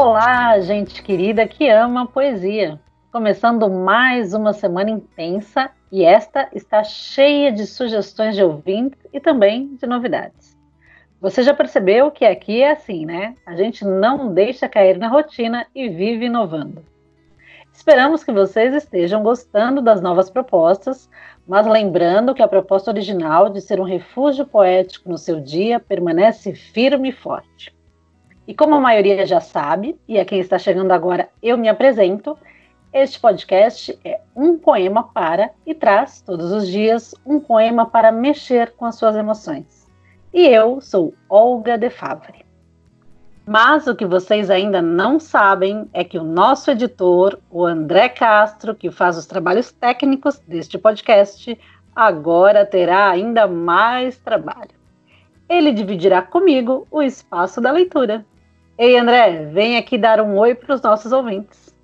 Olá, gente querida que ama poesia. Começando mais uma semana intensa e esta está cheia de sugestões de ouvintes e também de novidades. Você já percebeu que aqui é assim, né? A gente não deixa cair na rotina e vive inovando. Esperamos que vocês estejam gostando das novas propostas, mas lembrando que a proposta original de ser um refúgio poético no seu dia permanece firme e forte. E como a maioria já sabe, e a quem está chegando agora eu me apresento, este podcast é um poema para e traz todos os dias um poema para mexer com as suas emoções. E eu sou Olga de Favre. Mas o que vocês ainda não sabem é que o nosso editor, o André Castro, que faz os trabalhos técnicos deste podcast, agora terá ainda mais trabalho. Ele dividirá comigo o espaço da leitura. Ei, André, vem aqui dar um oi para os nossos ouvintes.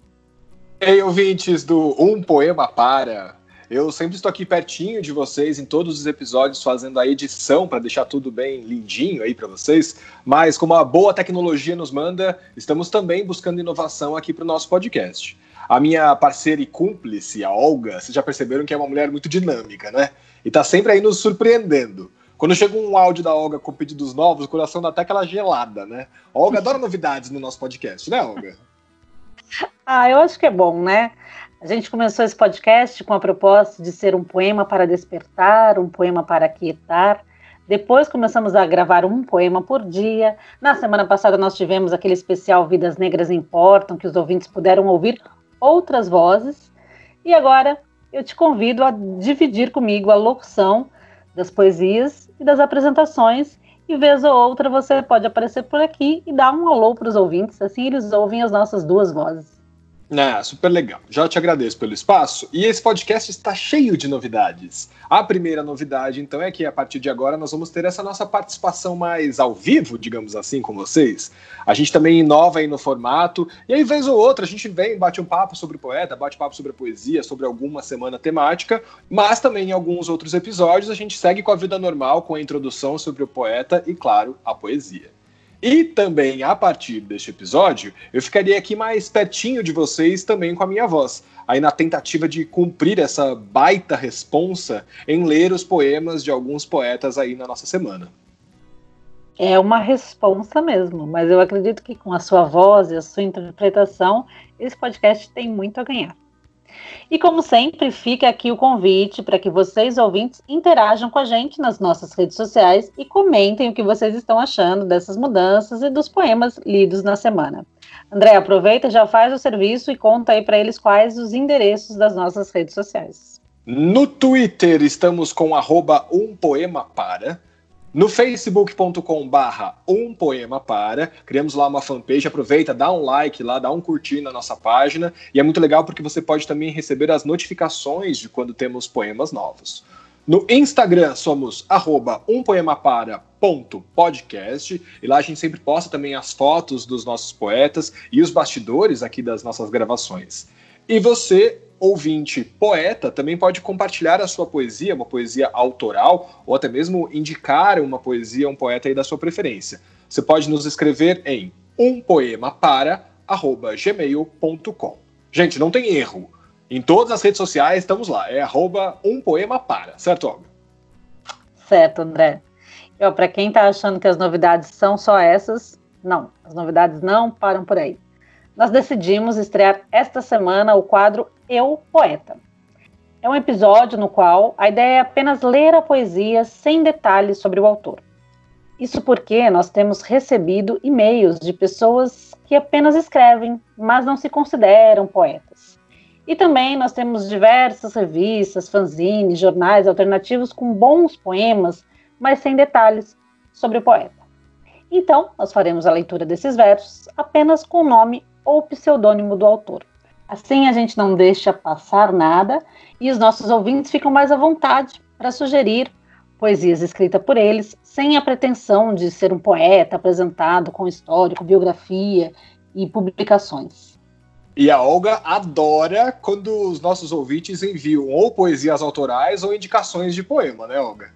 Ei, ouvintes do Um Poema Para. Eu sempre estou aqui pertinho de vocês em todos os episódios fazendo a edição para deixar tudo bem lindinho aí para vocês. Mas como a boa tecnologia nos manda, estamos também buscando inovação aqui para o nosso podcast. A minha parceira e cúmplice, a Olga, vocês já perceberam que é uma mulher muito dinâmica, né? E está sempre aí nos surpreendendo. Quando chega um áudio da Olga com pedidos novos, o coração dá até aquela gelada, né? A Olga adora novidades no nosso podcast, né, Olga? Ah, eu acho que é bom, né? A gente começou esse podcast com a proposta de ser um poema para despertar, um poema para quietar. Depois começamos a gravar um poema por dia. Na semana passada nós tivemos aquele especial Vidas Negras Importam, que os ouvintes puderam ouvir outras vozes. E agora eu te convido a dividir comigo a locução das poesias e das apresentações. E vez ou outra você pode aparecer por aqui e dar um alô para os ouvintes, assim eles ouvem as nossas duas vozes. É, super legal. Já te agradeço pelo espaço. E esse podcast está cheio de novidades. A primeira novidade, então, é que a partir de agora nós vamos ter essa nossa participação mais ao vivo, digamos assim, com vocês. A gente também inova aí no formato. E aí, vez ou outra, a gente vem, bate um papo sobre poeta, bate papo sobre poesia, sobre alguma semana temática. Mas também em alguns outros episódios a gente segue com a vida normal, com a introdução sobre o poeta e, claro, a poesia. E também, a partir deste episódio, eu ficaria aqui mais pertinho de vocês também com a minha voz. Aí na tentativa de cumprir essa baita responsa em ler os poemas de alguns poetas aí na nossa semana. É uma responsa mesmo, mas eu acredito que com a sua voz e a sua interpretação, esse podcast tem muito a ganhar. E como sempre, fica aqui o convite para que vocês, ouvintes, interajam com a gente nas nossas redes sociais e comentem o que vocês estão achando dessas mudanças e dos poemas lidos na semana. André, aproveita, já faz o serviço e conta aí para eles quais os endereços das nossas redes sociais. No Twitter estamos com arroba um poema para. No facebook.com barra um poema para, criamos lá uma fanpage, aproveita, dá um like lá, dá um curtir na nossa página, e é muito legal porque você pode também receber as notificações de quando temos poemas novos. No Instagram somos arroba umpoemapara.podcast e lá a gente sempre posta também as fotos dos nossos poetas e os bastidores aqui das nossas gravações. E você ouvinte poeta também pode compartilhar a sua poesia, uma poesia autoral, ou até mesmo indicar uma poesia um poeta aí da sua preferência. Você pode nos escrever em umpoemapara@gmail.com. Gente, não tem erro. Em todas as redes sociais estamos lá. É arroba umpoemapara, certo, Olga? Certo, André. Para quem está achando que as novidades são só essas, não. As novidades não param por aí nós decidimos estrear esta semana o quadro Eu Poeta. É um episódio no qual a ideia é apenas ler a poesia sem detalhes sobre o autor. Isso porque nós temos recebido e-mails de pessoas que apenas escrevem, mas não se consideram poetas. E também nós temos diversas revistas, fanzines, jornais alternativos com bons poemas, mas sem detalhes sobre o poeta. Então, nós faremos a leitura desses versos apenas com o nome ou pseudônimo do autor. Assim a gente não deixa passar nada e os nossos ouvintes ficam mais à vontade para sugerir poesias escritas por eles, sem a pretensão de ser um poeta apresentado com histórico, biografia e publicações. E a Olga adora quando os nossos ouvintes enviam ou poesias autorais ou indicações de poema, né, Olga?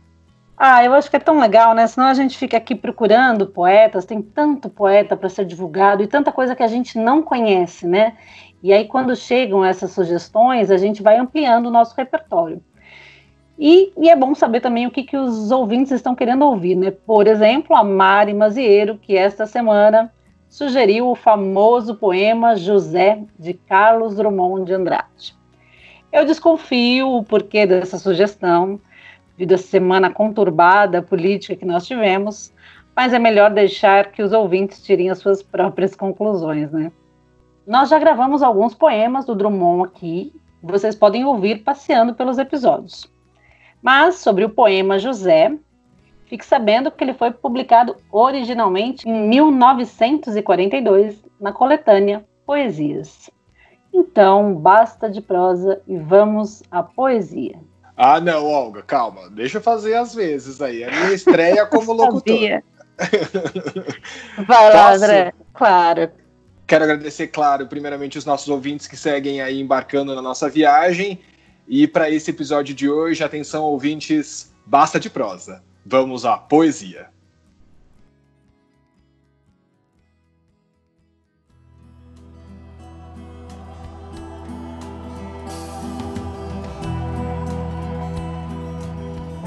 Ah, eu acho que é tão legal, né? Senão a gente fica aqui procurando poetas, tem tanto poeta para ser divulgado e tanta coisa que a gente não conhece, né? E aí, quando chegam essas sugestões, a gente vai ampliando o nosso repertório. E, e, é bom saber também o que, que os ouvintes estão querendo ouvir, né? Por exemplo, a Mari Mazieiro, que esta semana sugeriu o famoso poema José, de Carlos Drummond de Andrade. Eu desconfio o porquê dessa sugestão, devido à semana conturbada política que nós tivemos, mas é melhor deixar que os ouvintes tirem as suas próprias conclusões, né? Nós já gravamos alguns poemas do Drummond aqui, vocês podem ouvir passeando pelos episódios. Mas sobre o poema José, fique sabendo que ele foi publicado originalmente em 1942 na coletânea Poesias. Então, basta de prosa e vamos à poesia. Ah, não, Olga, calma. Deixa eu fazer às vezes aí. A minha estreia como locutor. Vai lá, André. Claro. Quero agradecer, claro, primeiramente os nossos ouvintes que seguem aí embarcando na nossa viagem. E para esse episódio de hoje, atenção, ouvintes, basta de prosa. Vamos à poesia.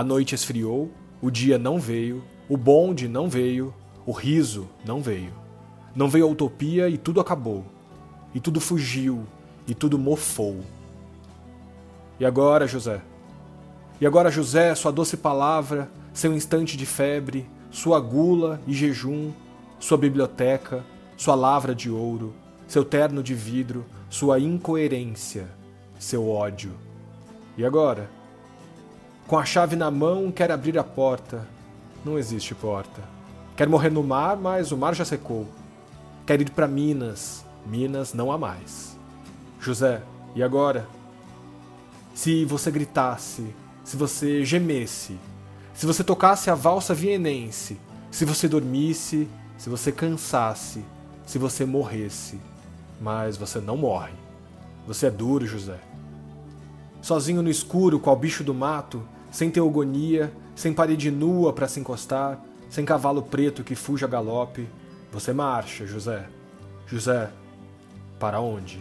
A noite esfriou, o dia não veio, o bonde não veio, o riso não veio. Não veio a utopia e tudo acabou. E tudo fugiu, e tudo mofou. E agora, José? E agora, José, sua doce palavra, seu instante de febre, sua gula e jejum, sua biblioteca, sua lavra de ouro, seu terno de vidro, sua incoerência, seu ódio. E agora? Com a chave na mão, quer abrir a porta. Não existe porta. Quer morrer no mar, mas o mar já secou. Quer ir para Minas. Minas não há mais. José, e agora? Se você gritasse, se você gemesse, se você tocasse a valsa vienense, se você dormisse, se você cansasse, se você morresse. Mas você não morre. Você é duro, José. Sozinho no escuro, qual bicho do mato, sem teogonia, sem parede nua para se encostar, sem cavalo preto que fuja a galope, você marcha, José. José, para onde?